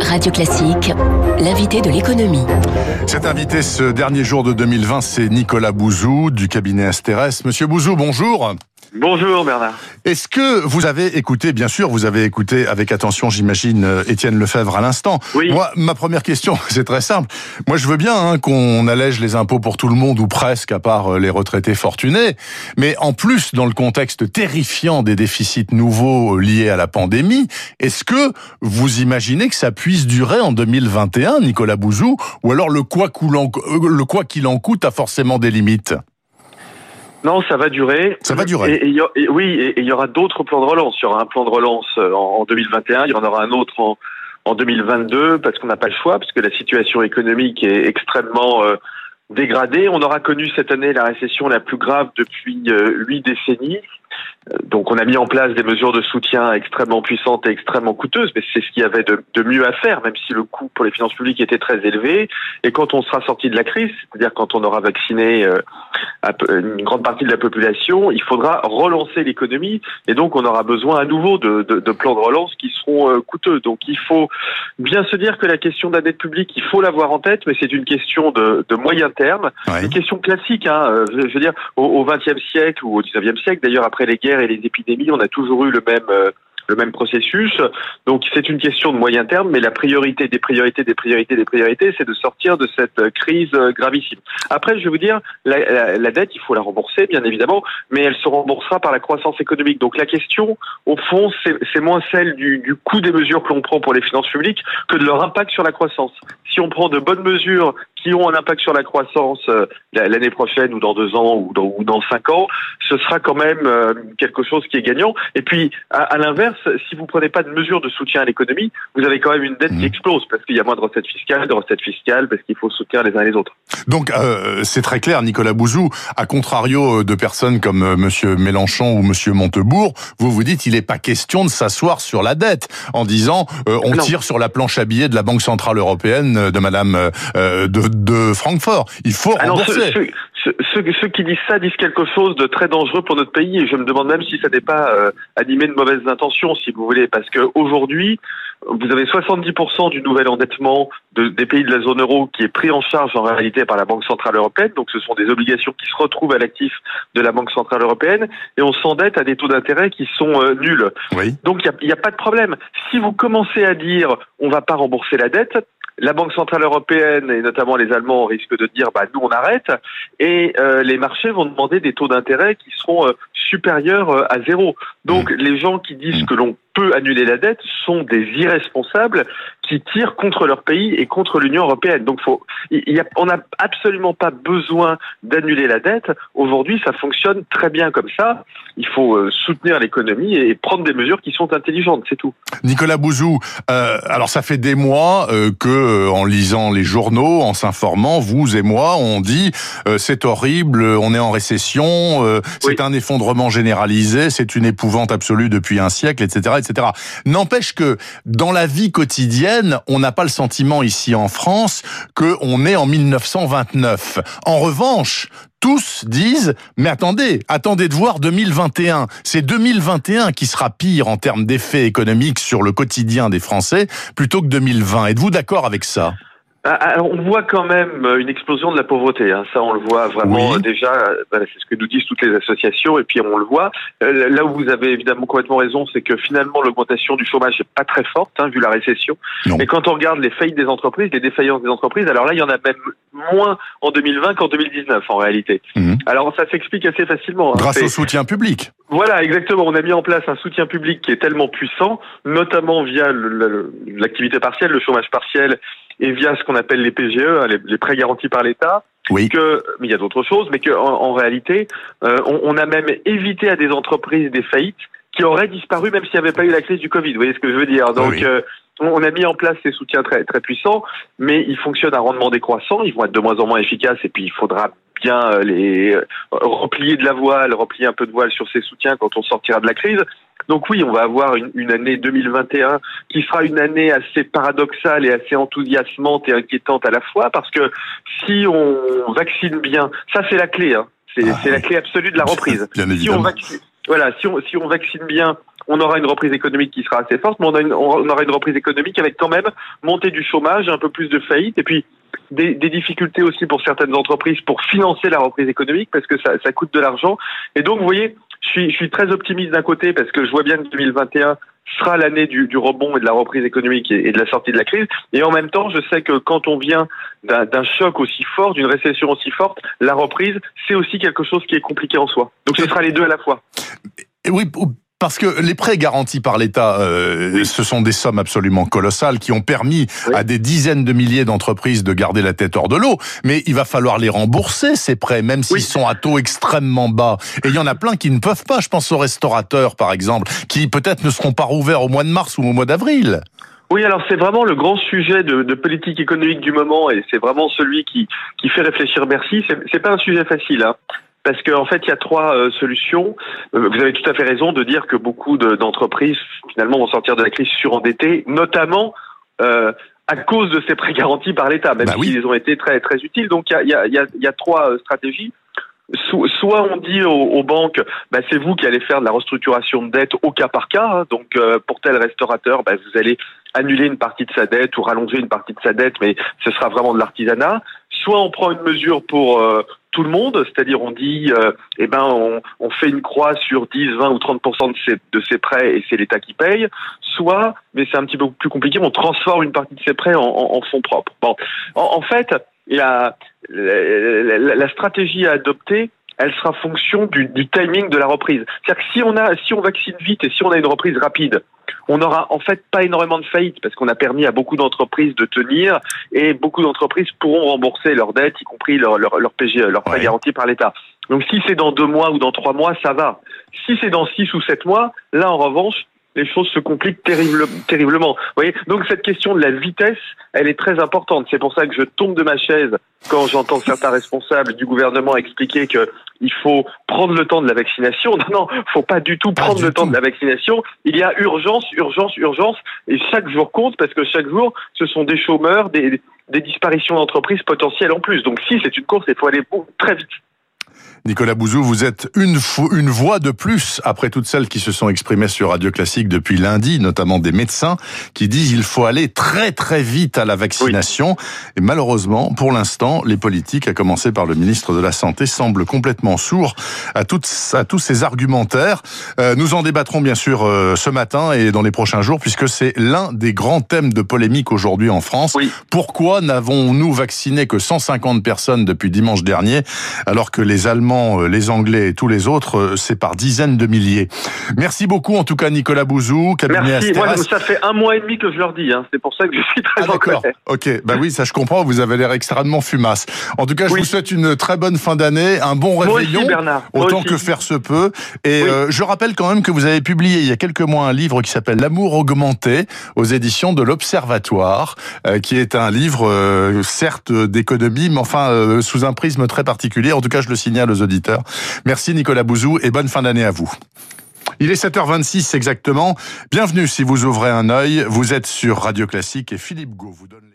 Radio Classique, l'invité de l'économie. Cet invité ce dernier jour de 2020, c'est Nicolas Bouzou du cabinet Asterès. Monsieur Bouzou, bonjour. Bonjour Bernard. Est-ce que vous avez écouté, bien sûr, vous avez écouté avec attention, j'imagine, euh, Étienne Lefebvre à l'instant. Oui. Moi, ma première question, c'est très simple. Moi, je veux bien hein, qu'on allège les impôts pour tout le monde ou presque, à part euh, les retraités fortunés. Mais en plus, dans le contexte terrifiant des déficits nouveaux euh, liés à la pandémie, est-ce que vous imaginez que ça puisse durer en 2021, Nicolas Bouzou, ou alors le quoi qu'il en coûte a forcément des limites? Non, ça va durer. Ça va durer. Et, et, oui, et il y aura d'autres plans de relance. Il y aura un plan de relance euh, en, 2021, il y en aura un autre en, en 2022, parce qu'on n'a pas le choix, parce que la situation économique est extrêmement euh, dégradée. On aura connu cette année la récession la plus grave depuis euh, huit décennies. Donc on a mis en place des mesures de soutien extrêmement puissantes et extrêmement coûteuses, mais c'est ce qu'il y avait de, mieux à faire, même si le coût pour les finances publiques était très élevé. Et quand on sera sorti de la crise, c'est-à-dire quand on aura vacciné euh, une grande partie de la population, il faudra relancer l'économie, et donc on aura besoin à nouveau de, plans de relance qui seront euh, coûteux. Donc il faut bien se dire que la question de la dette publique, il faut l'avoir en tête, mais c'est une question de moyen terme, Ouais. une question classique. Hein, euh, je veux dire, au XXe siècle ou au XIXe siècle, d'ailleurs après les guerres et les épidémies, on a toujours eu le même euh, le même processus. Donc c'est une question de moyen terme, mais la priorité des priorités, des priorités, des priorités, c'est de sortir de cette euh, crise gravissime. Après, je vais vous dire, la, la, la, dette, il faut la rembourser, bien évidemment, mais elle se remboursera par la croissance économique. Donc la question, au fond, c'est moins celle du, du coût des mesures que l'on prend pour les finances publiques que de leur impact sur la croissance. Si on prend de bonnes mesures qui ont un impact sur la croissance euh, l'année prochaine ou dans deux ans ou dans, ou dans cinq ans, ce sera quand même euh, quelque chose qui est gagnant. Et puis, à, à l'inverse, si vous prenez pas de mesures de soutien à l'économie, vous avez quand même une dette mmh. qui explose parce qu'il y a moins de recettes fiscales, de recettes fiscales, parce qu'il faut soutenir les uns les autres. Donc, euh, c'est très clair, Nicolas Bouzou, à contrario de personnes comme Monsieur Mélenchon ou Monsieur Montebourg, vous vous dites il n'est pas question de s'asseoir sur la dette en disant on non. tire sur la planche à billets de la Banque centrale européenne de Madame de, de, Francfort. Il faut Alors, rembourser. Ce, ce, ceux, ceux, qui disent ça disent quelque chose de très dangereux pour notre pays et je me demande même si ça n'est pas euh, animé de mauvaises intentions, si vous voulez, parce qu'aujourd'hui, vous avez 70% du nouvel endettement de, des pays de la zone euro qui est pris en charge en réalité par la Banque Centrale Européenne, donc ce sont des obligations qui se retrouvent à l'actif de la Banque Centrale Européenne, et on s'endette à des taux d'intérêt qui sont euh, nuls. Oui. Donc il n'y a, a, pas de problème. Si vous commencez à dire on va pas rembourser la dette, la Banque centrale européenne et notamment les Allemands risquent de dire bah nous on arrête et euh, les marchés vont demander des taux d'intérêt qui seront euh, supérieurs euh, à zéro. Donc mmh. les gens qui disent que l'on peut annuler la dette sont des irresponsables qui tirent contre leur pays et contre l'Union européenne. Donc faut, y a, on n'a absolument pas besoin d'annuler la dette. Aujourd'hui, ça fonctionne très bien comme ça. Il faut euh, soutenir l'économie et prendre des mesures qui sont intelligentes, c'est tout. Nicolas Bouzou, euh, alors ça fait des mois euh, que, en lisant les journaux, en s'informant, vous et moi, on dit euh, c'est horrible, on est en récession, euh, c'est oui. un effondrement généralisé, c'est une épouvante absolue depuis un siècle, etc., etc. N'empêche que dans la vie quotidienne, on n'a pas le sentiment ici en France que on est en 1929. En revanche, tous disent, mais attendez, attendez de voir 2021. C'est 2021 qui sera pire en termes d'effets économiques sur le quotidien des Français plutôt que 2020. Êtes-vous d'accord avec ça? Alors, on voit quand même une explosion de la pauvreté. Hein. Ça, on le voit vraiment oui. déjà. Voilà, c'est ce que nous disent toutes les associations, et puis on le voit. Euh, là où vous avez évidemment complètement raison, c'est que finalement l'augmentation du chômage n'est pas très forte, hein, vu la récession. Non. Et quand on regarde les faillites des entreprises, les défaillances des entreprises, alors là, il y en a même moins en 2020 qu'en 2019 en réalité. Mmh. Alors ça s'explique assez facilement. Hein. Grâce au soutien public. Voilà, exactement. On a mis en place un soutien public qui est tellement puissant, notamment via l'activité partielle, le chômage partiel et via ce qu'on appelle les PGE, les, les prêts garantis par l'État. Oui. Que, mais il y a d'autres choses, mais qu'en en, en, réalité, euh, on, on, a même évité à des entreprises des faillites qui auraient disparu même s'il n'y avait pas eu la crise du Covid. Vous voyez ce que je veux dire? Donc, oui. euh, on a mis en place ces soutiens très très puissants, mais ils fonctionnent à rendement décroissant. Ils vont être de moins en moins efficaces, et puis il faudra bien les replier de la voile, replier un peu de voile sur ces soutiens quand on sortira de la crise. Donc oui, on va avoir une, une, année 2021 qui sera une année assez paradoxale et assez enthousiasmante et inquiétante à la fois, parce que si on vaccine bien, ça c'est la clé, hein. c'est ah, la clé absolue de la reprise. Bien si on vaccine, voilà, si on, si on vaccine bien on aura une reprise économique qui sera assez forte, mais on, aura une reprise économique avec quand même montée du chômage, un peu plus de faillite, et puis des, difficultés aussi pour certaines entreprises pour financer la reprise économique parce que ça, ça coûte de l'argent. Et donc, vous voyez, je suis, je suis très optimiste d'un côté parce que je vois bien que 2021 sera l'année du, du, rebond et de la reprise économique et, de la sortie de la crise. Et en même temps, je sais que quand on vient d'un choc aussi fort, d'une récession aussi forte, la reprise, c'est aussi quelque chose qui est compliqué en soi. Donc ce sera les deux à la fois. Oui, parce que les prêts garantis par l'État, euh, ce sont des sommes absolument colossales qui ont permis à des dizaines de milliers d'entreprises de garder la tête hors de l'eau. Mais il va falloir les rembourser, ces prêts, même s'ils sont à taux extrêmement bas. Et il y en a plein qui ne peuvent pas. Je pense aux restaurateurs, par exemple, qui peut-être ne seront pas rouverts au mois de mars ou au mois d'avril. Oui, alors c'est vraiment le grand sujet de, de, politique économique du moment et c'est vraiment celui qui, qui fait réfléchir Bercy. C'est pas un sujet facile. Hein parce qu'en fait, il y a trois euh, solutions. Euh, vous avez tout à fait raison de dire que beaucoup d'entreprises, finalement, vont sortir de la crise surendettées, notamment euh, à cause de ces prêts garantis par l'État, même bah s'ils ont été très, très utiles. Donc, il y a, y, a, y a, trois stratégies. Soit on dit aux, banques, bah, c'est vous qui allez faire de la restructuration de dette au cas par cas. Hein. donc, pour tel restaurateur, bah, vous allez annuler une partie de sa dette ou rallonger une partie de sa dette, mais ce sera vraiment de l'artisanat. Soit on prend une mesure pour tout le monde, c'est-à-dire on dit, euh, eh ben, on, fait une croix sur 10, 20 ou 30 de ces, de ces prêts et c'est l'État qui paye. Soit, mais c'est un petit peu plus compliqué, on transforme une partie de ces prêts en, en, fonds propres. Bon, en, fait, la, la, la, stratégie à adopter, elle sera fonction du, du timing de la reprise. C'est-à-dire que si on a, si on vaccine vite et si on a une reprise rapide, on n'aura en fait pas énormément de faillites parce qu'on a permis à beaucoup d'entreprises de tenir et beaucoup d'entreprises pourront rembourser leurs dettes, y compris leurs leur, leur PGE, leurs prêts garantis par l'État. Donc si c'est dans deux mois ou dans trois mois, ça va. Si c'est dans six ou sept mois, là en revanche, les choses se compliquent terriblement. Vous voyez Donc cette question de la vitesse, elle est très importante. C'est pour ça que je tombe de ma chaise quand j'entends certains responsables du gouvernement expliquer que il faut prendre le temps de la vaccination. Non, non, faut pas du tout prendre le temps de la vaccination. Il y a urgence, urgence, urgence, et chaque jour compte parce que chaque jour, ce sont des chômeurs, des, des disparitions d'entreprises potentielles en plus. Donc si c'est une course, il faut aller très vite. Nicolas Bouzou, vous êtes une, une voix de plus après toutes celles qui se sont exprimées sur Radio Classique depuis lundi, notamment des médecins qui disent il faut aller très très vite à la vaccination. Et malheureusement, pour l'instant, les politiques, à commencer par le ministre de la Santé, semblent complètement sourds à, toutes, à tous ces argumentaires. Euh, nous en débattrons bien sûr euh, ce matin et dans les prochains jours, puisque c'est l'un des grands thèmes de polémique aujourd'hui en France. Pourquoi n'avons-nous vacciné que 150 personnes depuis dimanche dernier, alors que les Allemands euh, les Anglais et tous les autres, euh, c'est par dizaines de milliers. Merci beaucoup en tout cas Nicolas Bouzou, cabinet Merci, moi ça fait un mois et demi que je leur dis, hein. c'est pour ça que je suis très ah, d'accord. Ok, bah oui, ça je comprends, vous avez l'air extrêmement fumasse. En tout cas, je vous souhaite une très bonne fin d'année, un bon réveillon, autant que faire se peut. Et euh, je rappelle quand même que vous avez publié il y a quelques mois un livre qui s'appelle L'amour augmenté aux éditions de l'Observatoire, qui est un livre certes d'économie, mais enfin sous un prisme très particulier. En tout cas, je le signale aux auditeurs. Merci Nicolas Bouzou et bonne fin d'année à vous. Il est 7h26 exactement. Bienvenue si vous ouvrez un œil. Vous êtes sur Radio Classique et Philippe Gau vous donne